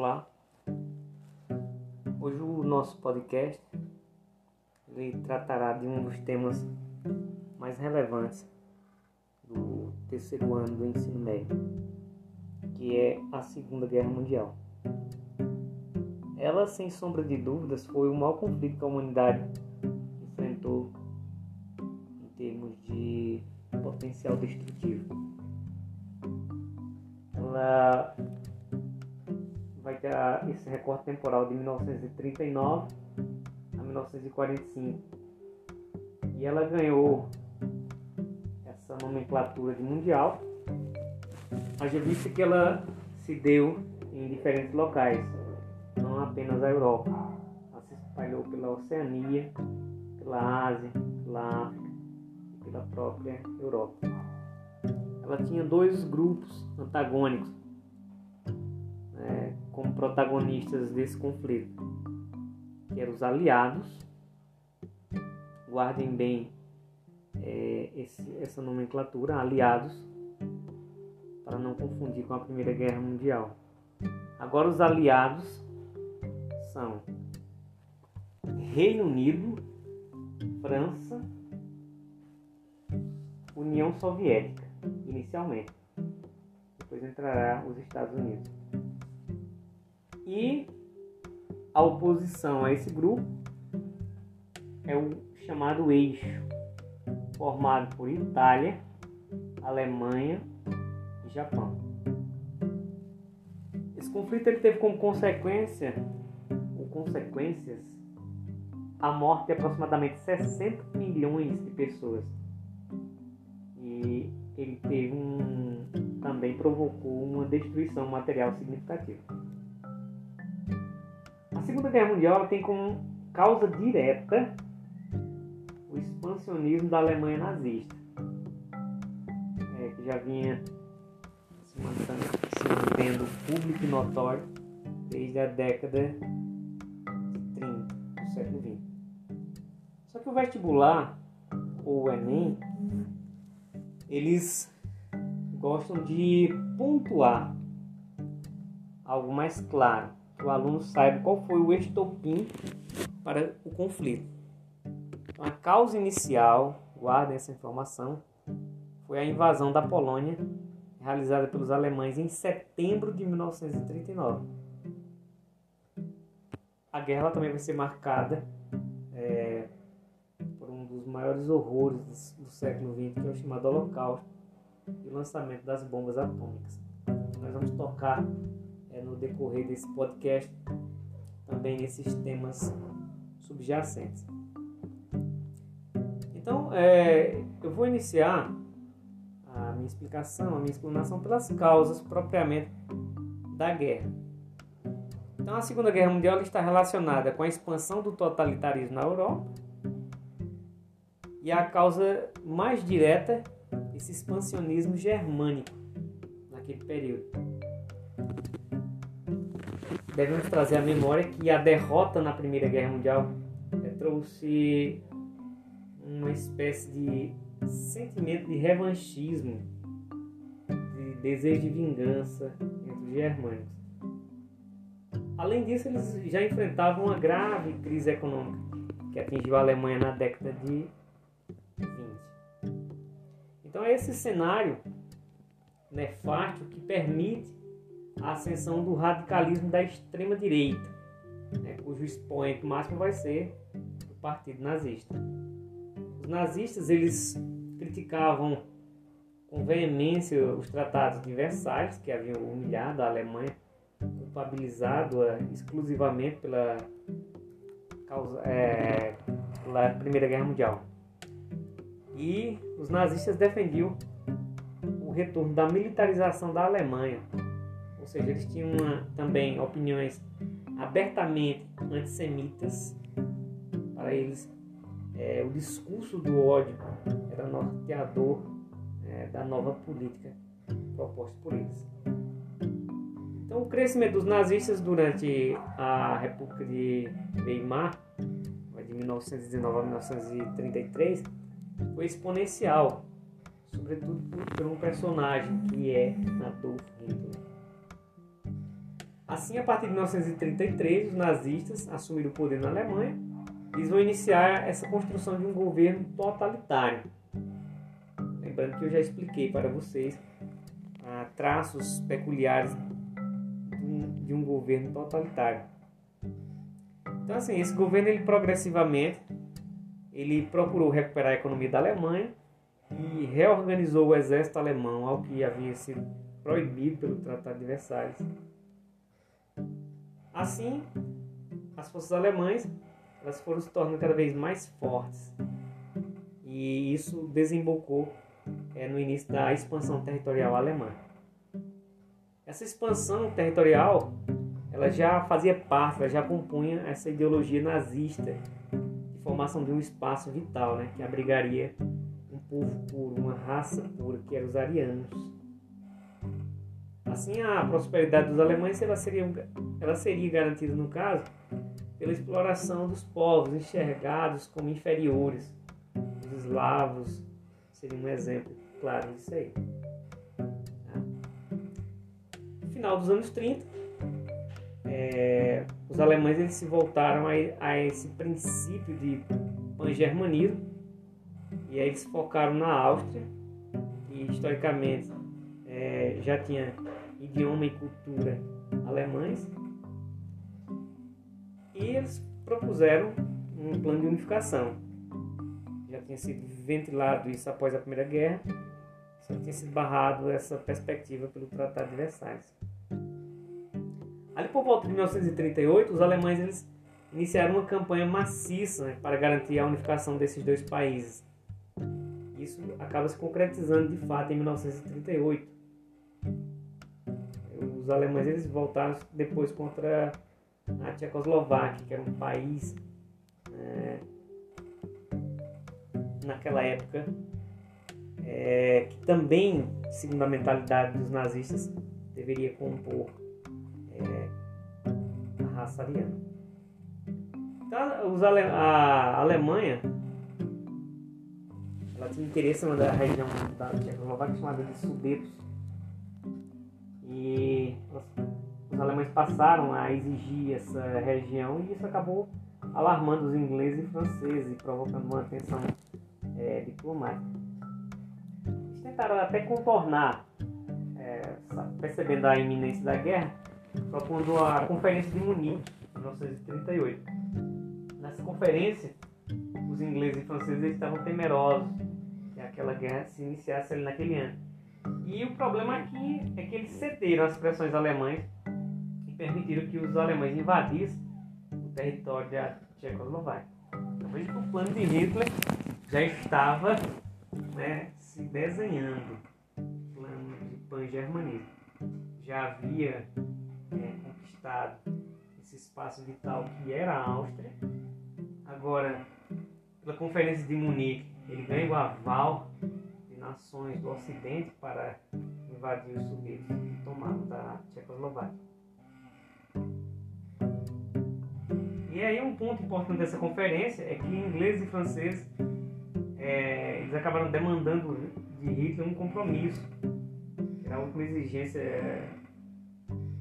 Olá. Hoje o nosso podcast ele tratará de um dos temas mais relevantes do terceiro ano do ensino médio, que é a Segunda Guerra Mundial. Ela, sem sombra de dúvidas, foi o maior conflito que a humanidade enfrentou em termos de potencial destrutivo. Esse recorte temporal de 1939 a 1945. E ela ganhou essa nomenclatura de mundial, haja vista que ela se deu em diferentes locais, não apenas a Europa. Ela se espalhou pela Oceania, pela Ásia, pela África e pela própria Europa. Ela tinha dois grupos antagônicos como protagonistas desse conflito, que eram os aliados. Guardem bem é, esse, essa nomenclatura, aliados, para não confundir com a Primeira Guerra Mundial. Agora, os aliados são Reino Unido, França, União Soviética, inicialmente. Depois entrará os Estados Unidos. E a oposição a esse grupo é o chamado eixo, formado por Itália, Alemanha e Japão. Esse conflito ele teve como consequência ou consequências a morte de aproximadamente 60 milhões de pessoas. E ele teve um também provocou uma destruição material significativa. Segunda Guerra Mundial tem como causa direta o expansionismo da Alemanha nazista, é, que já vinha se mantendo, se mantendo público e notório desde a década de 30 do século XX. Só que o vestibular, ou o Enem, eles gostam de pontuar algo mais claro, o aluno saiba qual foi o estopim para o conflito. Então, a causa inicial, guardem essa informação, foi a invasão da Polônia, realizada pelos alemães em setembro de 1939. A guerra também vai ser marcada é, por um dos maiores horrores do século XX, que é o chamado Holocausto, e o lançamento das bombas atômicas. Nós vamos tocar é, no decorrer desse podcast também nesses temas subjacentes. Então, é, eu vou iniciar a minha explicação, a minha explanação pelas causas propriamente da guerra. Então, a Segunda Guerra Mundial está relacionada com a expansão do totalitarismo na Europa e a causa mais direta esse expansionismo germânico naquele período. Devemos trazer à memória que a derrota na Primeira Guerra Mundial é, trouxe uma espécie de sentimento de revanchismo, de desejo de vingança entre os germânicos. Além disso, eles já enfrentavam uma grave crise econômica que atingiu a Alemanha na década de então é esse cenário nefasto que permite a ascensão do radicalismo da extrema direita, né, cujo expoente máximo vai ser o Partido Nazista. Os nazistas eles criticavam com veemência os tratados de Versalhes, que haviam humilhado a Alemanha, culpabilizado-a exclusivamente pela, causa, é, pela Primeira Guerra Mundial. E os nazistas defendiam o retorno da militarização da Alemanha. Seja, eles tinham uma, também opiniões abertamente antissemitas. Para eles, é, o discurso do ódio era norteador é, da nova política proposta por eles. Então, o crescimento dos nazistas durante a República de Weimar, de 1919 a 1933, foi exponencial, sobretudo por um personagem que é Adolf Hitler. Assim, a partir de 1933, os nazistas assumiram o poder na Alemanha e vão iniciar essa construção de um governo totalitário. Lembrando que eu já expliquei para vocês ah, traços peculiares de um governo totalitário. Então, assim, esse governo ele progressivamente ele procurou recuperar a economia da Alemanha e reorganizou o exército alemão ao que havia sido proibido pelo Tratado de Versalhes. Assim, as forças alemãs elas foram se tornando cada vez mais fortes e isso desembocou é, no início da expansão territorial alemã. Essa expansão territorial ela já fazia parte, ela já compunha essa ideologia nazista de formação de um espaço vital, né, que abrigaria um povo puro, uma raça pura, que eram os arianos. Assim, a prosperidade dos alemães ela seria, ela seria garantida, no caso, pela exploração dos povos enxergados como inferiores. Os eslavos seriam um exemplo claro disso aí. No final dos anos 30, é, os alemães eles se voltaram a, a esse princípio de pan-germanismo e aí eles focaram na Áustria, que historicamente é, já tinha idioma e cultura alemães, e eles propuseram um plano de unificação. Já tinha sido ventilado isso após a Primeira Guerra, só tinha sido barrado essa perspectiva pelo Tratado de Versalhes. Ali por volta de 1938, os alemães eles iniciaram uma campanha maciça né, para garantir a unificação desses dois países. Isso acaba se concretizando de fato em 1938. Os alemães eles voltaram depois contra a Tchecoslováquia, que era um país é, naquela época é, que também, segundo a mentalidade dos nazistas, deveria compor é, a raça ariana. Então, os Ale a Alemanha ela tinha interesse na região da Tchecoslováquia chamada de Sudetos. E os alemães passaram a exigir essa região e isso acabou alarmando os ingleses e franceses e provocando uma tensão é, diplomática. Eles tentaram até contornar, é, percebendo a iminência da guerra, propondo a Conferência de Munique, em 1938. Nessa conferência, os ingleses e franceses estavam temerosos que aquela guerra se iniciasse ali naquele ano. E o problema aqui é que eles cederam às pressões alemãs e permitiram que os alemães invadissem o território da Tchecoslováquia. Então veja que o plano de Hitler já estava né, se desenhando, plano de pan-germanismo. Já havia é, conquistado esse espaço vital que era a Áustria. Agora, pela Conferência de Munique, ele ganha o aval nações do Ocidente para invadir os sudetos e tomar da Tchecoslováquia. E aí um ponto importante dessa conferência é que ingleses e franceses é, eles acabaram demandando de Hitler um compromisso, era a última exigência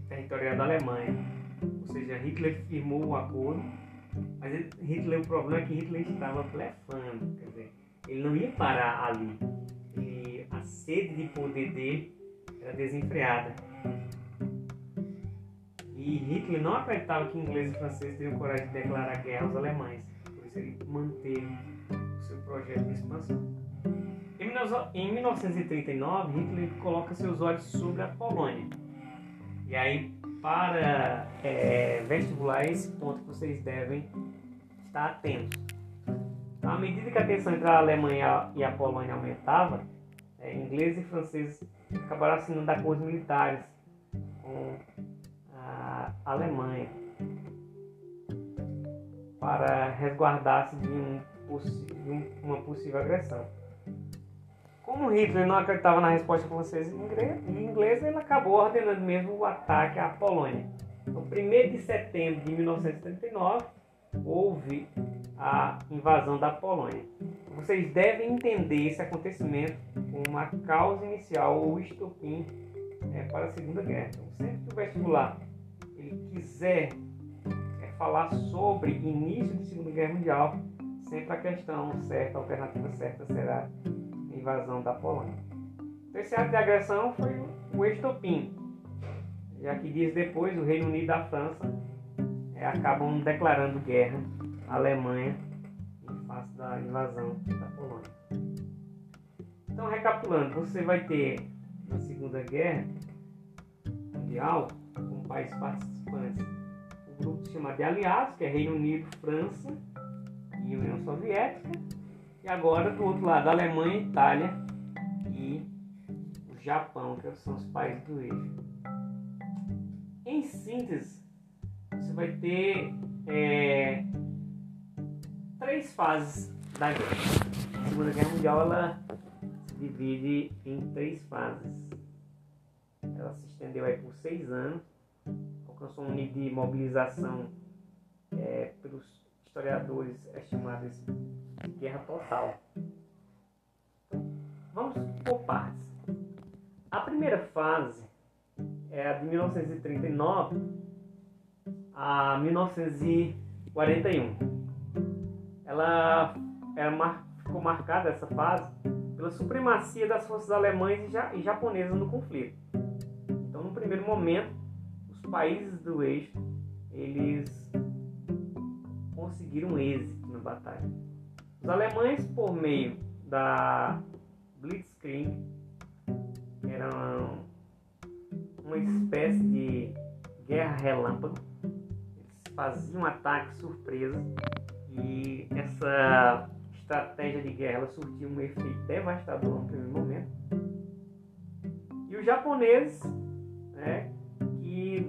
territorial da Alemanha. Ou seja, Hitler firmou o acordo, mas Hitler, o problema é que Hitler estava blefando, quer dizer, ele não ia parar ali. Ele, a sede de poder dele era desenfreada. E Hitler não acreditava que ingleses e franceses teriam coragem de declarar guerra aos alemães. Por isso ele manteve o seu projeto de expansão. Em 1939, Hitler coloca seus olhos sobre a Polônia. E aí, para é, vestibular, esse ponto vocês devem estar atentos. Então, à medida que a tensão entre a Alemanha e a Polônia aumentava, é, ingleses e franceses acabaram assinando acordos militares com a Alemanha para resguardar-se de, um, de uma possível agressão. Como Hitler não acreditava na resposta francesa e inglesa, ele acabou ordenando mesmo o ataque à Polônia. No 1 de setembro de 1939, houve a invasão da Polônia. Vocês devem entender esse acontecimento como uma causa inicial ou estopim é, para a Segunda Guerra. Então, sempre que o vestibular ele quiser é, falar sobre início de Segunda Guerra Mundial, sempre a questão certa, a alternativa certa será a invasão da Polônia. Então, esse ato de agressão foi o estopim, já que dias depois o Reino Unido e a França acabam declarando guerra à Alemanha em face da invasão da Polônia. Então, recapitulando, você vai ter na Segunda Guerra Mundial, como países participantes, o grupo chamado de aliados, que é Reino Unido, França e União Soviética, e agora do outro lado, Alemanha, Itália e o Japão, que são os países do eixo. Em síntese, vai ter é, três fases da guerra. A Segunda Guerra Mundial ela se divide em três fases. Ela se estendeu aí por seis anos, alcançou um nível de mobilização é, pelos historiadores estimados de guerra total. Vamos por partes. A primeira fase é a de 1939 a 1941. Ela era, ficou marcada essa fase pela supremacia das forças alemãs e japonesas no conflito. Então, no primeiro momento, os países do eixo eles conseguiram êxito na batalha. Os alemães, por meio da Blitzkrieg, eram uma espécie de guerra relâmpago. Eles faziam ataques surpresa e essa estratégia de guerra surtiu um efeito devastador no primeiro momento. E os japoneses, né, que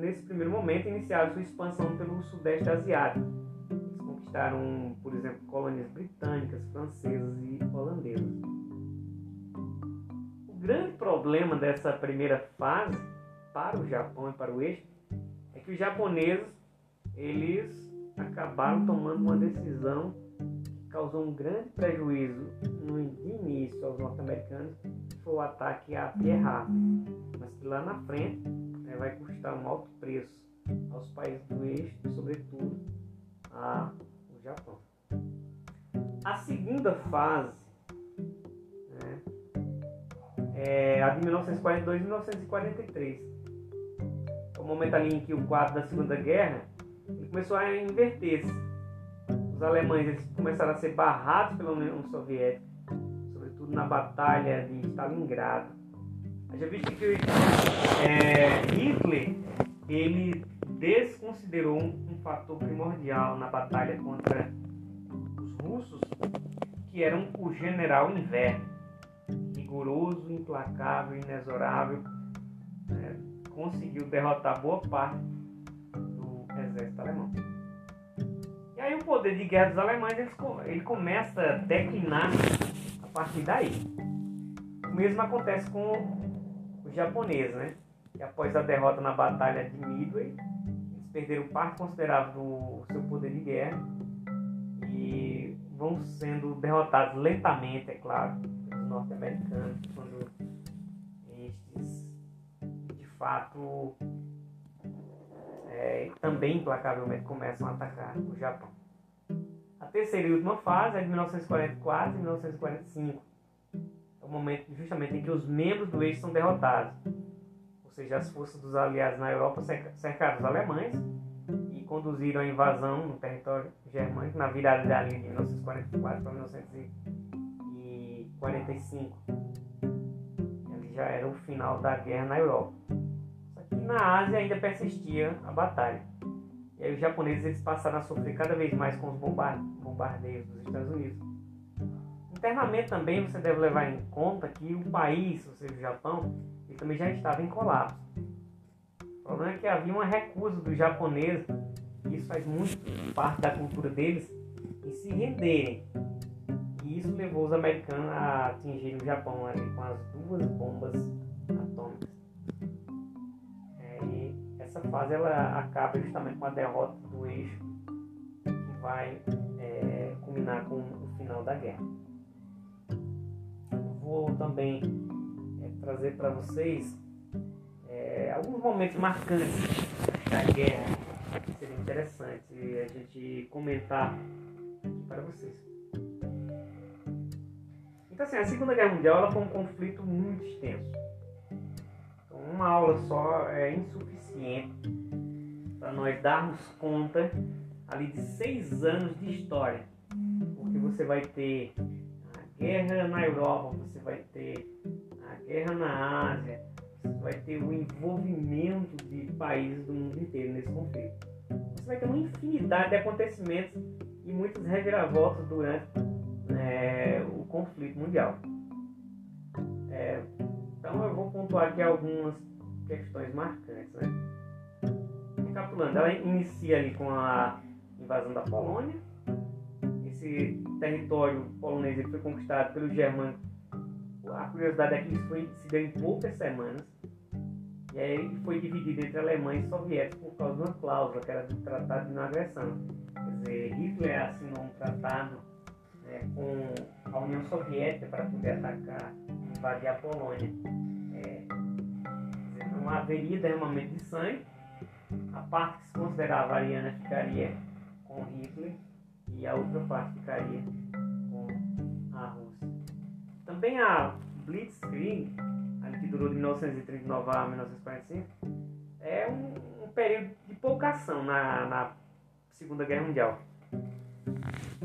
nesse primeiro momento iniciaram sua expansão pelo sudeste asiático. Eles conquistaram, por exemplo, colônias britânicas, francesas e holandesas. O grande problema dessa primeira fase para o Japão e para o eixo é que os japoneses eles acabaram tomando uma decisão que causou um grande prejuízo no início aos norte-americanos, que foi o ataque a Pearl Harbor, mas que lá na frente né, vai custar um alto preço aos países do eixo sobretudo, ao Japão. A segunda fase né, é a de 1942 e 1943. É o momento ali em que o quadro da Segunda Guerra começou a inverter-se. Os alemães eles começaram a ser barrados pela União Soviética, sobretudo na Batalha de Stalingrado. Já visto que é, Hitler ele desconsiderou um, um fator primordial na batalha contra os russos, que era o general inverno, rigoroso, implacável, inexorável, né, conseguiu derrotar boa parte exército alemão. E aí o poder de guerra dos alemães ele, ele começa a declinar a partir daí. O mesmo acontece com os japoneses, né? Que após a derrota na batalha de Midway, eles perderam parte considerável do seu poder de guerra e vão sendo derrotados lentamente, é claro, pelos norte-americanos, quando estes de fato é, também implacavelmente começam a atacar o Japão. A terceira e última fase é de 1944 e 1945. É o momento justamente em que os membros do eixo são derrotados. Ou seja, as forças dos aliados na Europa cercaram os alemães e conduziram a invasão no território germânico na virada da linha de 1944 para 1945. Ele já era o final da guerra na Europa na Ásia ainda persistia a batalha. E aí os japoneses eles passaram a sofrer cada vez mais com os bombardeios dos Estados Unidos. Internamente também você deve levar em conta que o país, ou seja, o Japão, ele também já estava em colapso. O problema é que havia uma recusa dos japoneses, e isso faz muito parte da cultura deles, em se renderem. E isso levou os americanos a atingirem o Japão ali com as duas bombas essa fase ela acaba justamente com a derrota do eixo que vai é, culminar com o final da guerra. Vou também é, trazer para vocês é, alguns momentos marcantes da guerra seria interessante a gente comentar para vocês. Então, assim, a Segunda Guerra Mundial ela foi um conflito muito extenso. Uma aula só é insuficiente para nós darmos conta ali de seis anos de história. Porque você vai ter a guerra na Europa, você vai ter a guerra na Ásia, você vai ter o envolvimento de países do mundo inteiro nesse conflito. Você vai ter uma infinidade de acontecimentos e muitas reviravoltas durante é, o conflito mundial. É, então eu vou pontuar aqui algumas questões marcantes. Né? Recapitulando, ela inicia ali com a invasão da Polônia. Esse território polonês foi conquistado pelos germânicos. A curiosidade é que isso foi, se deu em poucas semanas. E aí foi dividido entre alemães e soviéticos por causa de uma cláusula que era do Tratado de Não Agressão. Quer dizer, Hitler assinou um tratado né, com a União Soviética para poder atacar invadir a Polônia. É, não haveria derramamento de sangue. A parte que se considerava ariana ficaria com Hitler e a outra parte ficaria com a Rússia. Também a Blitzkrieg, que durou de 1939 a 1945, é um, um período de pouca ação na, na Segunda Guerra Mundial.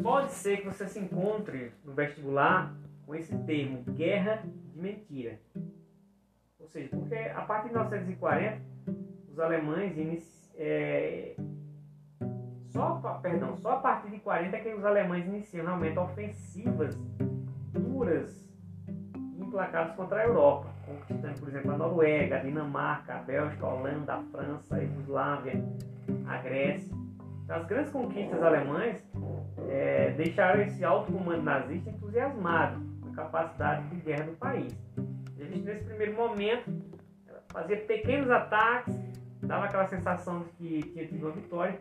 Pode ser que você se encontre no vestibular com esse termo, guerra de mentira. Ou seja, porque a partir de 1940, os alemães é, só, perdão, só a partir de 40 é que os alemães iniciam realmente ofensivas duras implacáveis contra a Europa, conquistando, por exemplo, a Noruega, a Dinamarca, a Bélgica, a Holanda, a França, a Iugoslávia, a Grécia. As grandes conquistas alemãs é, deixaram esse alto comando nazista entusiasmado capacidade de guerra do país. Eles, nesse primeiro momento, fazia pequenos ataques, dava aquela sensação de que tinha tido uma vitória,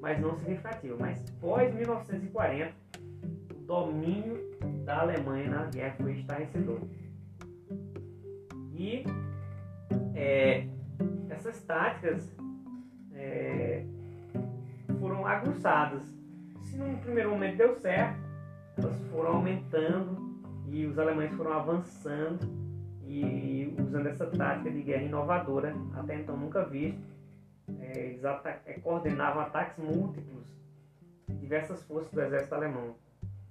mas não significativa. Mas pós 1940, o domínio da Alemanha na guerra foi estarrecedor. E é, essas táticas é, foram aguçadas. Se no primeiro momento deu certo, elas foram aumentando e os alemães foram avançando e usando essa tática de guerra inovadora, até então nunca vista, é, eles é, coordenavam ataques múltiplos de diversas forças do exército alemão.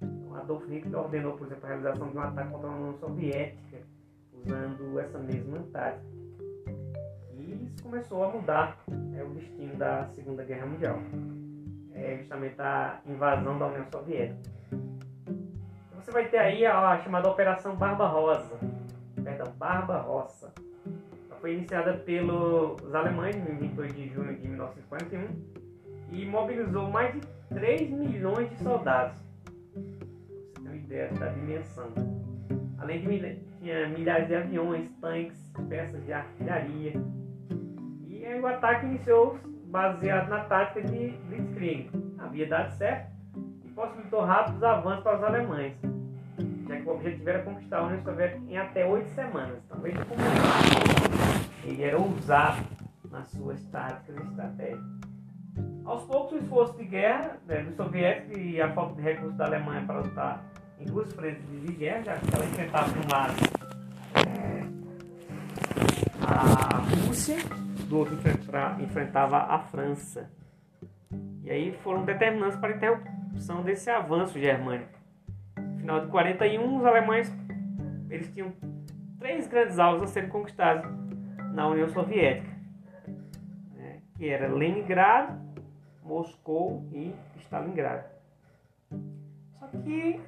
Então, Adolf Hitler ordenou, por exemplo, a realização de um ataque contra a União Soviética, usando essa mesma tática. E isso começou a mudar é, o destino da Segunda Guerra Mundial. É justamente a invasão da União Soviética. Você vai ter aí a chamada Operação Barbarossa. Perdão, Barbarossa foi iniciada pelos alemães em 22 de junho de 1941 e mobilizou mais de 3 milhões de soldados. Você tem uma ideia da dimensão. Além de tinha milhares de aviões, tanques, peças de artilharia. E o ataque iniciou baseado na tática de Blitzkrieg. Havia dado certo e possibilitou rápidos avanços para os alemães já que o objetivo era conquistar a União Soviética em até oito semanas. Então como ele era ousado nas suas táticas e estratégias. Aos poucos, o esforço de guerra né, dos soviéticos e a falta de recursos da Alemanha para lutar em duas frentes de guerra, já que ela enfrentava de um lado a Rússia, do outro enfrentava a França. E aí foram determinantes para a interrupção desse avanço germânico final de 41, os alemães eles tinham três grandes alvos a serem conquistados na União Soviética, né, que era Leningrado, Moscou e Stalingrado. Só que,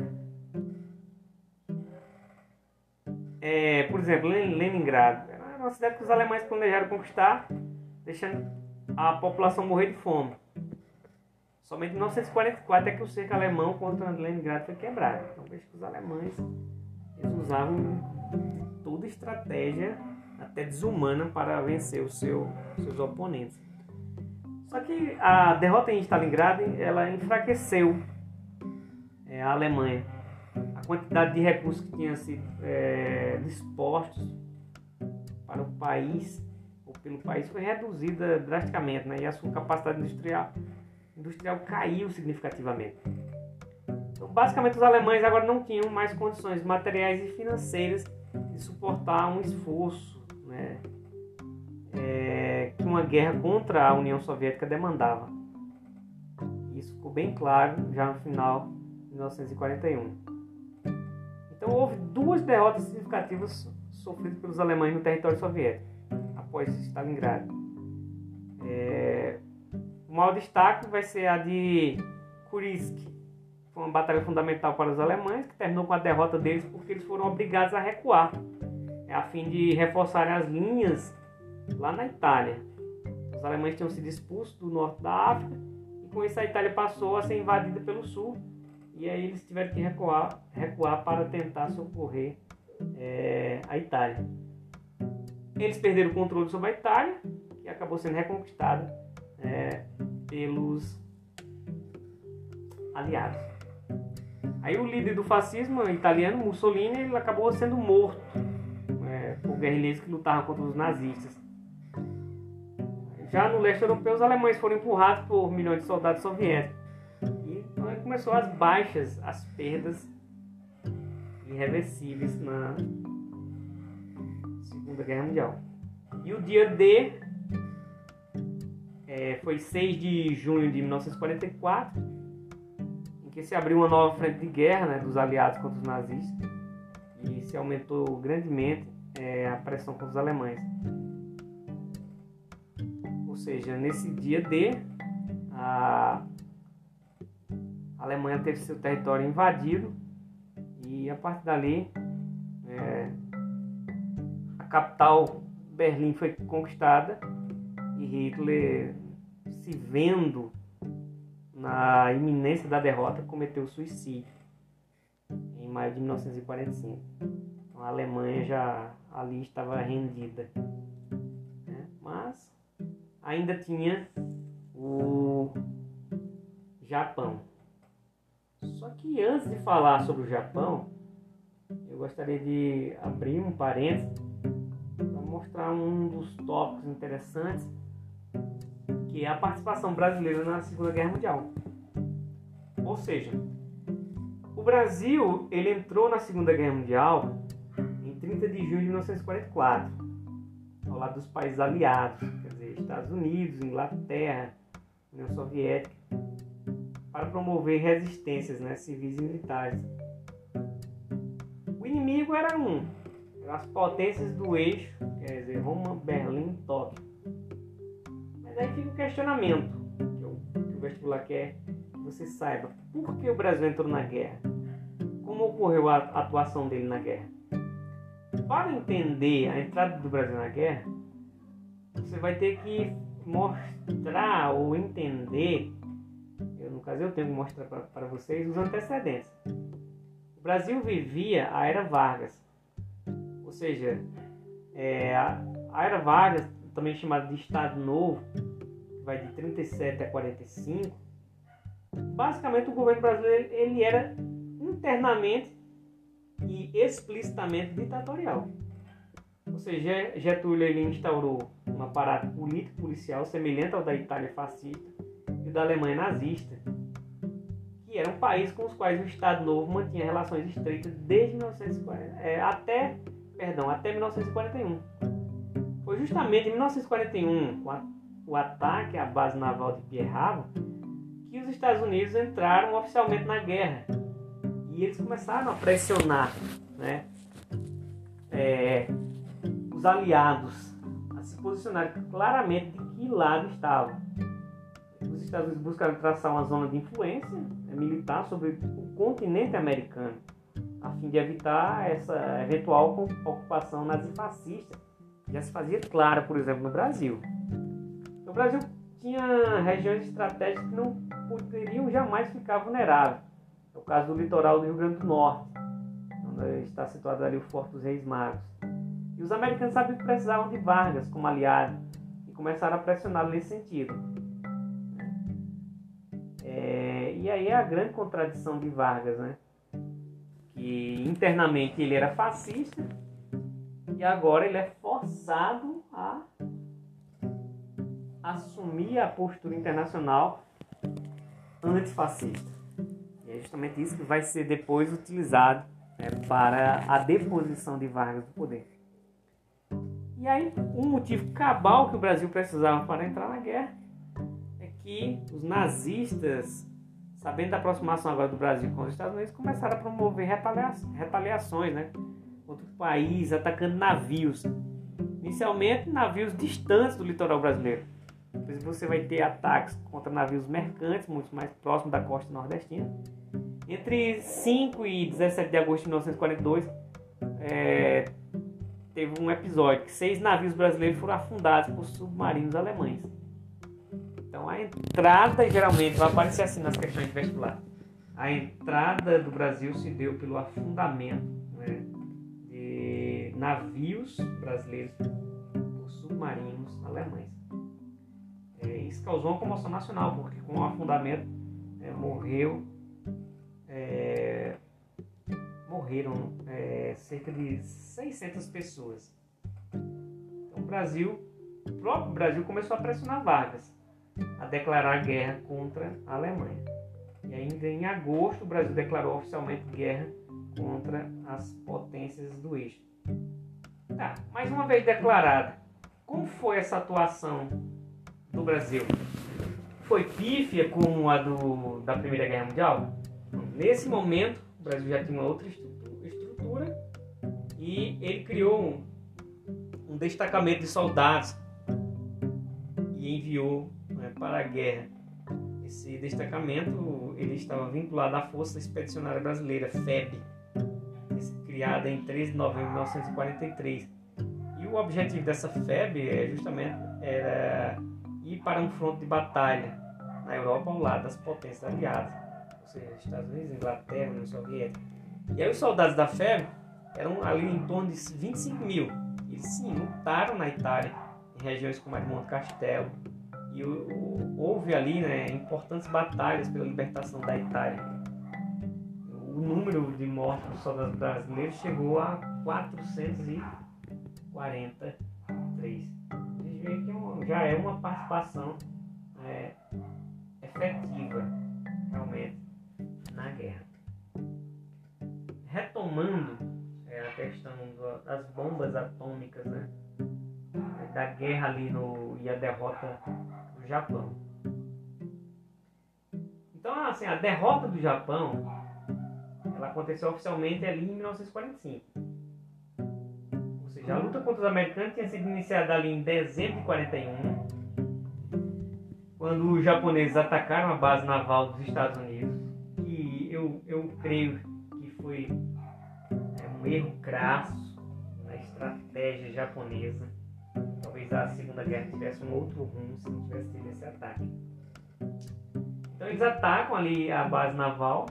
é, por exemplo, Leningrado era uma cidade que os alemães planejaram conquistar, deixando a população morrer de fome. Somente em 1944 é que o cerco alemão contra Leningrado foi quebrado. Então veja que os alemães eles usavam toda estratégia, até desumana, para vencer os seu, seus oponentes. Só que a derrota em Stalingrado ela enfraqueceu é, a Alemanha. A quantidade de recursos que tinham sido é, dispostos para o país, ou pelo país foi reduzida drasticamente, né? E a sua capacidade industrial, industrial caiu significativamente. Então, basicamente, os alemães agora não tinham mais condições materiais e financeiras de suportar um esforço, né? É, que uma guerra contra a União Soviética demandava. Isso ficou bem claro já no final de 1941. Então houve duas derrotas significativas sofridas pelos alemães no território soviético após Stalingrado. É, o maior destaque vai ser a de Kursk. Foi uma batalha fundamental para os alemães, que terminou com a derrota deles porque eles foram obrigados a recuar, é, a fim de reforçarem as linhas lá na Itália. Os alemães tinham sido expulsos do norte da África e com isso a Itália passou a ser invadida pelo sul e aí eles tiveram que recuar, recuar para tentar socorrer é, a Itália. Eles perderam o controle sobre a Itália, que acabou sendo reconquistada é, pelos aliados. Aí o líder do fascismo italiano, Mussolini, ele acabou sendo morto é, por guerrilheiros que lutavam contra os nazistas. Já no leste europeu, os alemães foram empurrados por milhões de soldados soviéticos. E então começou as baixas, as perdas irreversíveis na, Segunda Guerra Mundial. E o dia D é, foi 6 de junho de 1944, em que se abriu uma nova frente de guerra né, dos aliados contra os nazistas e se aumentou grandemente é, a pressão contra os alemães. Ou seja, nesse dia D, a Alemanha teve seu território invadido e a partir dali é, capital Berlim foi conquistada e Hitler, se vendo na iminência da derrota, cometeu suicídio em maio de 1945. Então, a Alemanha já ali estava rendida, né? mas ainda tinha o Japão. Só que antes de falar sobre o Japão, eu gostaria de abrir um parênteses mostrar um dos tópicos interessantes, que é a participação brasileira na Segunda Guerra Mundial. Ou seja, o Brasil ele entrou na Segunda Guerra Mundial em 30 de junho de 1944, ao lado dos países aliados, quer dizer, Estados Unidos, Inglaterra, União Soviética, para promover resistências né, civis e militares. O inimigo era um, as potências do eixo, quer dizer, Roma, Berlim, Tóquio. Mas aí fica o questionamento que o, vestibular quer que você saiba. Por que o Brasil entrou na guerra? Como ocorreu a atuação dele na guerra? Para entender a entrada do Brasil na guerra, você vai ter que mostrar ou entender, eu, no caso eu tenho que mostrar para vocês os antecedentes. O Brasil vivia a era Vargas, seja, é, a Era Vargas, também chamada de Estado Novo, vai de 37 a 45, basicamente o governo brasileiro ele era internamente e explicitamente ditatorial. Ou seja, Getúlio ele instaurou um aparato político policial semelhante ao da Itália fascista e da Alemanha nazista, que eram países com os quais o Estado Novo mantinha relações estreitas desde 1940 é, até perdão, até 1941. Foi justamente em 1941, com a, o ataque à base naval de Pierre Harbor, que os Estados Unidos entraram oficialmente na guerra. E eles começaram a pressionar né, é, os aliados a se posicionarem claramente de que lado estavam. Os Estados Unidos buscaram traçar uma zona de influência né, militar sobre o continente americano a fim de evitar essa eventual ocupação nazifascista, que já se fazia clara, por exemplo, no Brasil. Brasil tinha regiões estratégicas que não poderiam jamais ficar vulneráveis. É o caso do litoral do Rio Grande do Norte, onde está situado ali o Forte dos Reis Magos. E os americanos sabiam que precisavam de Vargas como aliado e começaram a pressioná-lo nesse sentido. É, e aí é a grande contradição de Vargas, né? que internamente ele era fascista e agora ele é forçado a assumir a postura internacional antifascista. E é justamente isso que vai ser depois utilizado né, para a deposição de Vargas do poder. E aí, um motivo cabal que o Brasil precisava para entrar na guerra é que os nazistas, sabendo da aproximação agora do Brasil com os Estados Unidos, começaram a promover retaliações né, contra o país, atacando navios. Inicialmente, navios distantes do litoral brasileiro. Depois você vai ter ataques contra navios mercantes, muito mais próximos da costa nordestina. Entre 5 e 17 de agosto de 1942, é, teve um episódio que seis navios brasileiros foram afundados por submarinos alemães. Então a entrada geralmente vai aparecer assim nas questões de vestibular. A entrada do Brasil se deu pelo afundamento né, de navios brasileiros por submarinos alemães. É, isso causou uma comoção nacional, porque com o afundamento é, morreu é, morreram é, cerca de 600 pessoas. Então, o Brasil, o próprio Brasil começou a pressionar Vargas a declarar guerra contra a Alemanha. E ainda em agosto, o Brasil declarou oficialmente guerra contra as potências do eixo. Tá, mais uma vez declarada, como foi essa atuação do Brasil? Foi pífia como a do, da Primeira Guerra Mundial? Nesse momento, o Brasil já tinha uma outra estrutura e ele criou um, um destacamento de soldados e enviou né, para a guerra. Esse destacamento ele estava vinculado à Força Expedicionária Brasileira, FEB, criada em 13 de novembro de 1943. E o objetivo dessa FEB é justamente era ir para um fronte de batalha na Europa ao lado das potências aliadas ou seja, Estados Unidos, Inglaterra, União Soviética. E aí os soldados da FEB eram ali em torno de 25 mil. Eles sim lutaram na Itália, em regiões como Monte Castelo. E houve ali né, importantes batalhas pela libertação da Itália. O número de mortos dos soldados brasileiros chegou a 443. Já é uma participação é, efetiva, realmente na guerra. Retomando é, a questão das bombas atômicas, né? da guerra ali no, e a derrota do Japão. Então, assim, a derrota do Japão ela aconteceu oficialmente ali em 1945. A luta contra os americanos tinha sido iniciada ali em dezembro de 41, quando os japoneses atacaram a base naval dos Estados Unidos eu, eu creio que foi é, um erro crasso na estratégia japonesa. Talvez a Segunda Guerra tivesse um outro rumo se não tivesse tido esse ataque. Então eles atacam ali a base naval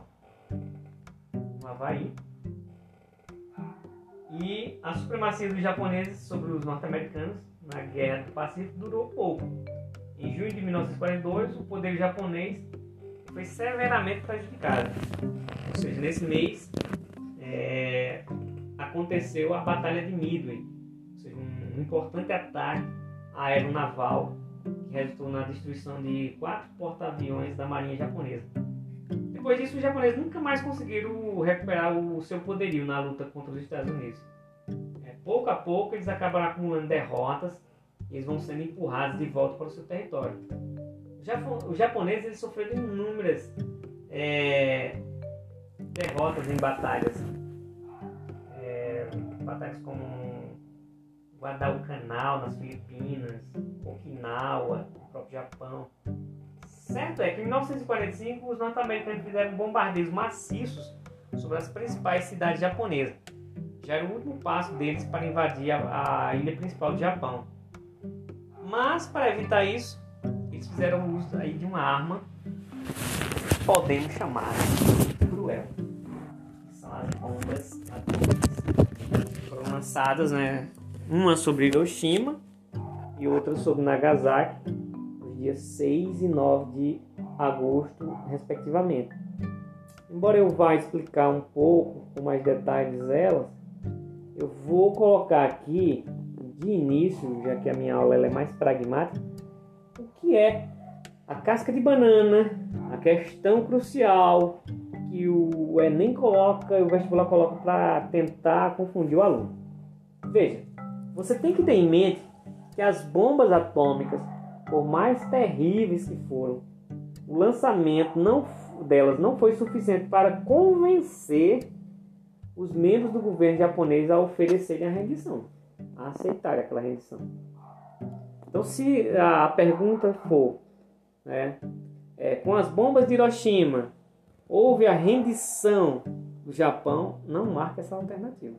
no Havaí. E a supremacia dos japoneses sobre os norte-americanos na Guerra do Pacífico durou pouco. Em junho de 1942, o poder japonês foi severamente prejudicada. Ou seja, nesse mês é, aconteceu a Batalha de Midway, seja, um importante ataque aeronaval que resultou na destruição de quatro porta-aviões da Marinha Japonesa. Depois disso, os japoneses nunca mais conseguiram recuperar o seu poderio na luta contra os Estados Unidos. É, pouco a pouco, eles acabaram acumulando derrotas e eles vão sendo empurrados de volta para o seu território os japoneses sofreram inúmeras é, derrotas em batalhas. É, batalhas como Guadalcanal nas Filipinas, Okinawa, no próprio Japão. Certo é que em 1945 os norte-americanos fizeram bombardeios maciços sobre as principais cidades japonesas. Já era o último passo deles para invadir a, a ilha principal do Japão. Mas para evitar isso, eles fizeram uso aí de uma arma podemos chamar de cruel. São as bombas atômicas. Foram lançadas, né? Uma sobre Hiroshima e outra sobre Nagasaki, dias 6 e 9 de agosto, respectivamente. Embora eu vá explicar um pouco com mais detalhes elas, eu vou colocar aqui de início, já que a minha aula é mais pragmática, que é a casca de banana, a questão crucial que o Enem coloca o vestibular coloca para tentar confundir o aluno. Veja, você tem que ter em mente que as bombas atômicas, por mais terríveis que foram, o lançamento não, delas não foi suficiente para convencer os membros do governo japonês a oferecerem a rendição, a aceitarem aquela rendição. Então, se a pergunta for, né, é, com as bombas de Hiroshima, houve a rendição do Japão, não marca essa alternativa.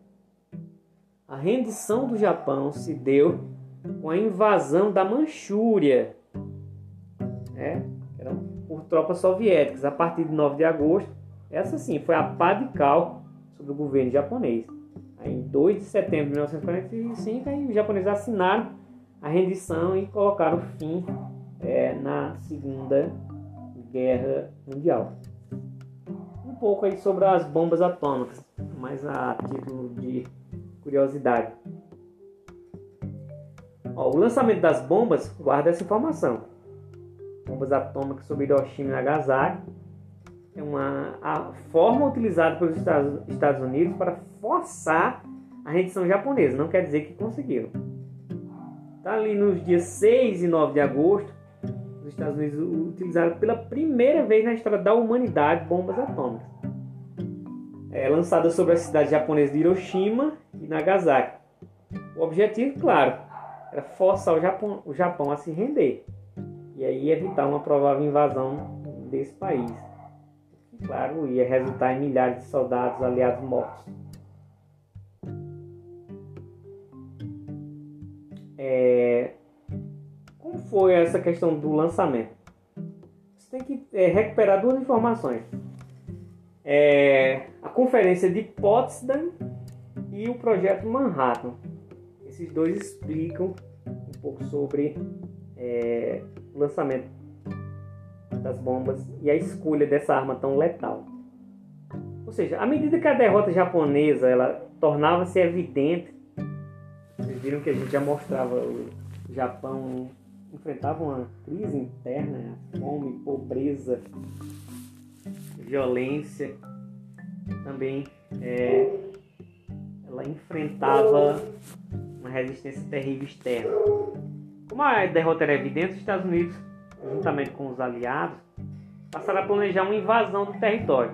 A rendição do Japão se deu com a invasão da Manchúria, né, por tropas soviéticas, a partir de 9 de agosto. Essa sim foi a pá de cal sobre o governo japonês. Aí, em 2 de setembro de 1945, aí, os japoneses assinaram a rendição e colocaram fim é, na Segunda Guerra Mundial. Um pouco aí sobre as bombas atômicas, mas a título de curiosidade. Ó, o lançamento das bombas guarda essa informação. Bombas atômicas sobre Hiroshima e Nagasaki é uma a forma utilizada pelos Estados Unidos para forçar a rendição japonesa. Não quer dizer que conseguiram. Tá ali nos dias 6 e 9 de agosto, os Estados Unidos utilizaram pela primeira vez na história da humanidade bombas atômicas. É, lançadas sobre a cidade japonesa de Hiroshima e Nagasaki. O objetivo, claro, era forçar o Japão, o Japão a se render e aí evitar uma provável invasão desse país. Claro, ia resultar em milhares de soldados aliados mortos. É... Como foi essa questão do lançamento? Você tem que é, recuperar duas informações. É... A conferência de Potsdam e o projeto Manhattan. Esses dois explicam um pouco sobre é, o lançamento das bombas e a escolha dessa arma tão letal. Ou seja, à medida que a derrota japonesa ela tornava-se evidente, vocês viram que a gente já mostrava o Japão enfrentava uma crise interna, fome, pobreza, violência, também é, ela enfrentava uma resistência terrível externa. Como a derrota era evidente, os Estados Unidos, juntamente com os aliados, passaram a planejar uma invasão do território.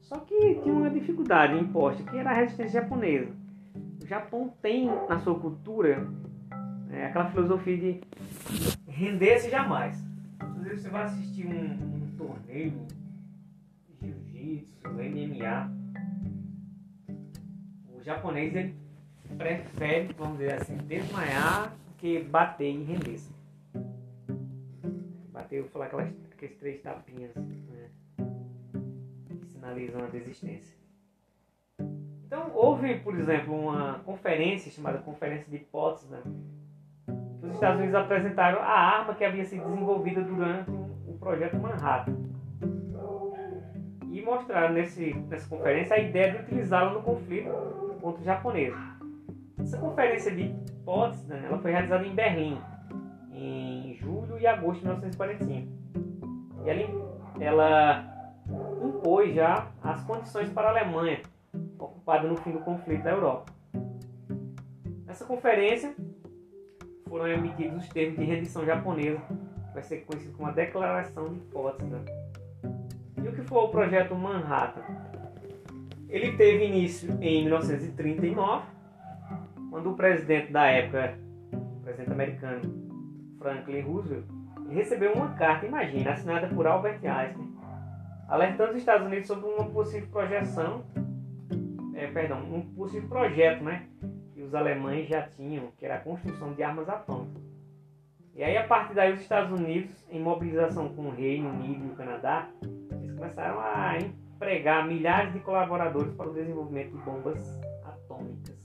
Só que tinha uma dificuldade imposta, que era a resistência japonesa. O Japão tem na sua cultura é, aquela filosofia de render-se jamais. Às vezes você vai assistir um, um torneio de jiu-jitsu, MMA. O japonês ele prefere, vamos dizer assim, desmaiar que bater e render-se. Bater, vou falar aquelas, aqueles três tapinhas né, que sinalizam a desistência. Então, houve, por exemplo, uma conferência chamada Conferência de Potsdam, que os Estados Unidos apresentaram a arma que havia sido desenvolvida durante o projeto Manhattan. E mostraram nesse, nessa conferência a ideia de utilizá-la no conflito contra os japoneses. Essa conferência de Potsdam ela foi realizada em Berlim, em julho e agosto de 1945. E ela, ela impôs já as condições para a Alemanha, ocupada no fim do conflito da Europa. Nessa conferência foram emitidos os termos de rendição japonesa, que vai ser conhecido como a Declaração de Potsdam. E o que foi o projeto Manhattan? Ele teve início em 1939 quando o presidente da época, o presidente americano Franklin Roosevelt, recebeu uma carta, imagina, assinada por Albert Einstein, alertando os Estados Unidos sobre uma possível projeção, é, perdão, um possível projeto, né, que os alemães já tinham, que era a construção de armas atômicas. E aí, a partir daí, os Estados Unidos, em mobilização com o Reino Unido e o Canadá, eles começaram a empregar milhares de colaboradores para o desenvolvimento de bombas atômicas.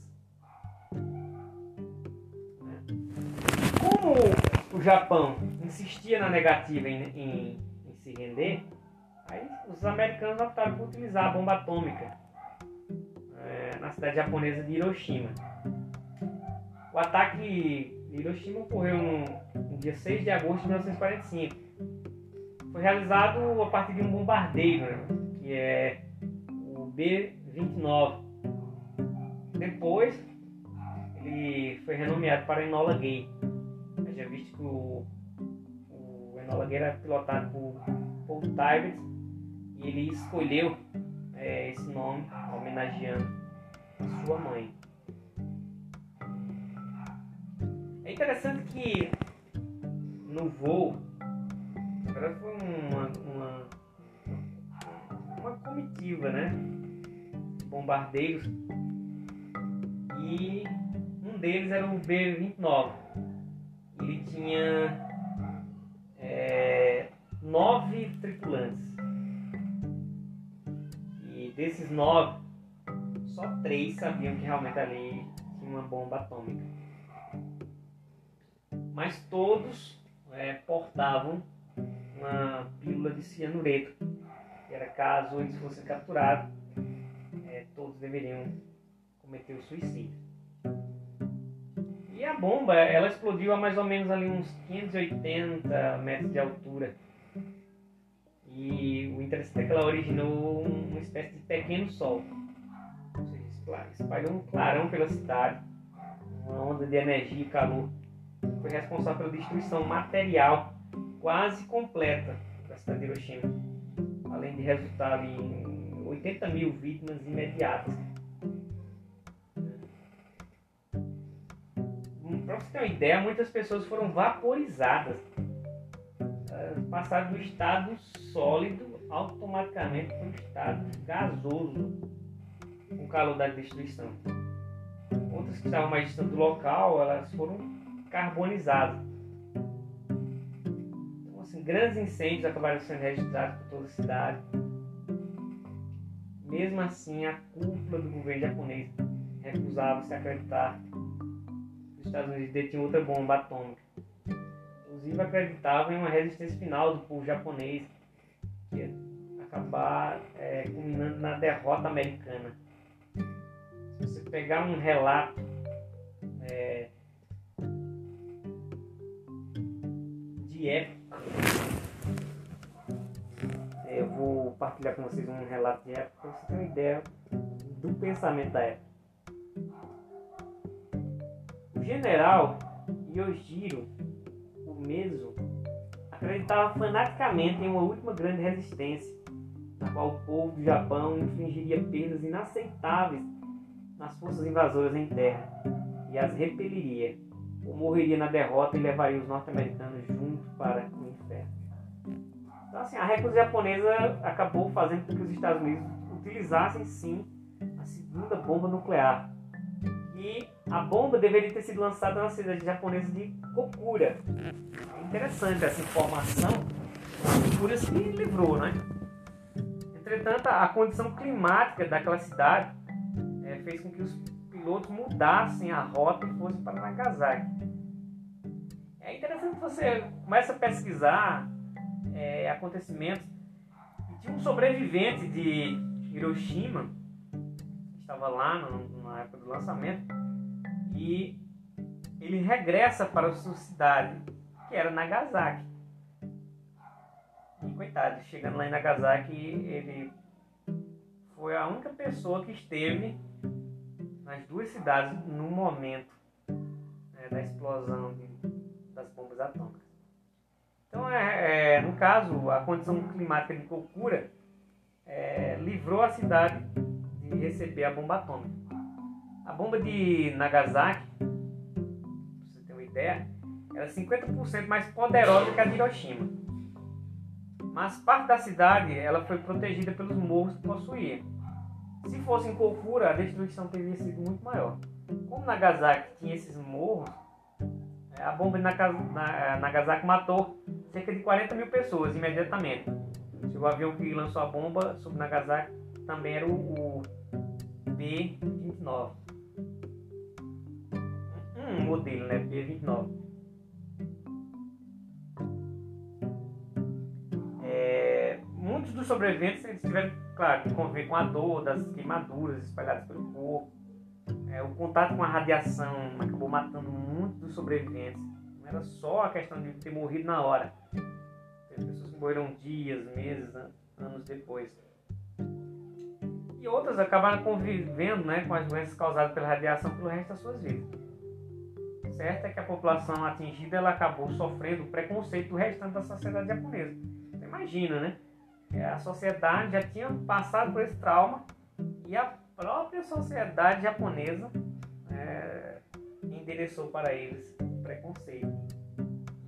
Como o Japão insistia na negativa em, em, em se render, aí os americanos optaram por utilizar a bomba atômica é, na cidade japonesa de Hiroshima. O ataque Hiroshima ocorreu no, no, dia 6 de agosto de 1945. Foi realizado a partir de um bombardeiro, né, que é o B-29. Depois, ele foi renomeado para Enola Gay. Já visto que o, o Enola Gay era pilotado por Paul Tybert e ele escolheu é, esse nome homenageando sua mãe. É interessante que no voo, agora foi uma, uma, uma comitiva, né? Bombardeiros. E um deles era o B-29. Ele tinha é, nove tripulantes. E desses nove, só três sabiam que realmente ali tinha uma bomba atômica mas todos é, portavam uma pílula de cianureto, que era caso eles fossem capturados, é, todos deveriam cometer o suicídio. E a bomba, ela explodiu a mais ou menos ali uns 580 metros de altura. E o interessante é que ela originou uma espécie de pequeno sol. Ou seja, espalhou um clarão pela cidade, uma onda de energia e calor foi responsável pela destruição material quase completa da cidade de Hiroshima, além de resultar em 80 mil vítimas imediatas. Para você ter uma ideia, muitas pessoas foram vaporizadas, passaram do estado sólido automaticamente para o estado gasoso com o calor da destruição. Outras que estavam mais distantes do local, elas foram carbonizado. Então, assim, grandes incêndios acabaram sendo registrados por toda a cidade. Mesmo assim, a cúpula do governo japonês recusava se acreditar Estados Unidos detinham outra bomba atômica. Inclusive, acreditavam em uma resistência final do povo japonês, que ia acabar é, culminando na derrota americana. Se você pegar um relato é, de época. Eu vou partilhar com vocês um relato de época para vocês terem uma ideia do pensamento da época. O general Yojiro Umezu acreditava fanaticamente em uma última grande resistência, na qual o povo do Japão infligiria perdas inaceitáveis nas forças invasoras em terra e as repeliria ou morreria na derrota e levaria os norte-americanos junto para o inferno. Então, assim, a recusa japonesa acabou fazendo com que os Estados Unidos utilizassem sim a segunda bomba nuclear. E a bomba deveria ter sido lançada na cidade japonesa de Kokura. É interessante essa informação. Kokura se livrou, né? Entretanto, a condição climática daquela cidade é, fez com que os pilotos mudassem a rota e fossem para Nagasaki. É interessante que você comece a pesquisar é, acontecimentos. Tinha um sobrevivente de Hiroshima, que estava lá no, na época do lançamento, e ele regressa para a sua cidade, que era Nagasaki. E coitado, chegando lá em Nagasaki, ele foi a única pessoa que esteve nas duas cidades no momento né, da explosão de, das bombas atômicas. Então, é, é, no caso, a condição climática de Kokura é, livrou a cidade de receber a bomba atômica. A bomba de Nagasaki, para você ter uma ideia, era 50% mais poderosa que a de Hiroshima. Mas parte da cidade ela foi protegida pelos morros que possuía. Se fosse em Kokura, a destruição teria sido muito maior. Como Nagasaki tinha esses morros, é, a bomba de Nagasaki matou cerca de 40 mil pessoas imediatamente. O avião que lançou a bomba sobre Nagasaki também era o, B-29. Um modelo, né? B-29. É, muitos dos sobreviventes eles tiveram, claro, que conviver com a dor das queimaduras espalhadas pelo corpo. É, o contato com a radiação acabou matando muitos dos sobreviventes. Não era só a questão de ter morrido na hora. As pessoas morreram dias, meses, anos depois. E outras acabaram convivendo né, com as doenças causadas pela radiação pelo resto das suas vidas. Certo é que a população atingida ela acabou sofrendo o preconceito do restante da sociedade japonesa. Você imagina, né? É, a sociedade já tinha passado por esse trauma e a própria sociedade japonesa é, endereçou para eles preconceito.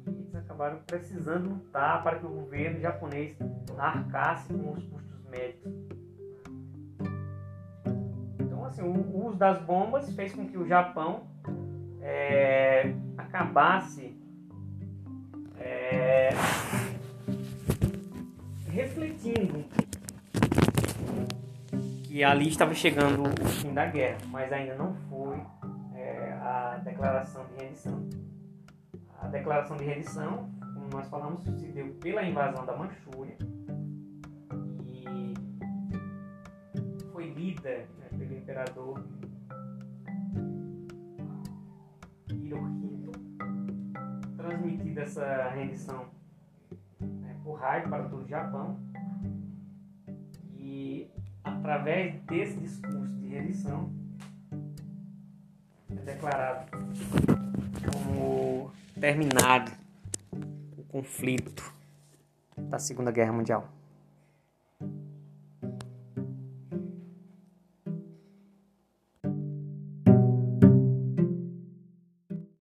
E eles acabaram precisando lutar para que o governo japonês arcasse com os custos médicos. Então, assim, o uso das bombas fez com que o Japão é, acabasse é, refletindo que ali estava chegando o fim da guerra, mas ainda não foi é, a declaração de rendição. A declaração de rendição, como nós falamos, se deu pela invasão da Manchúria e foi lida né, pelo imperador Hirohito, transmitida essa rendição né, por rádio para todo o Japão através desse discurso de rendição, é declarado como terminado o conflito da Segunda Guerra Mundial.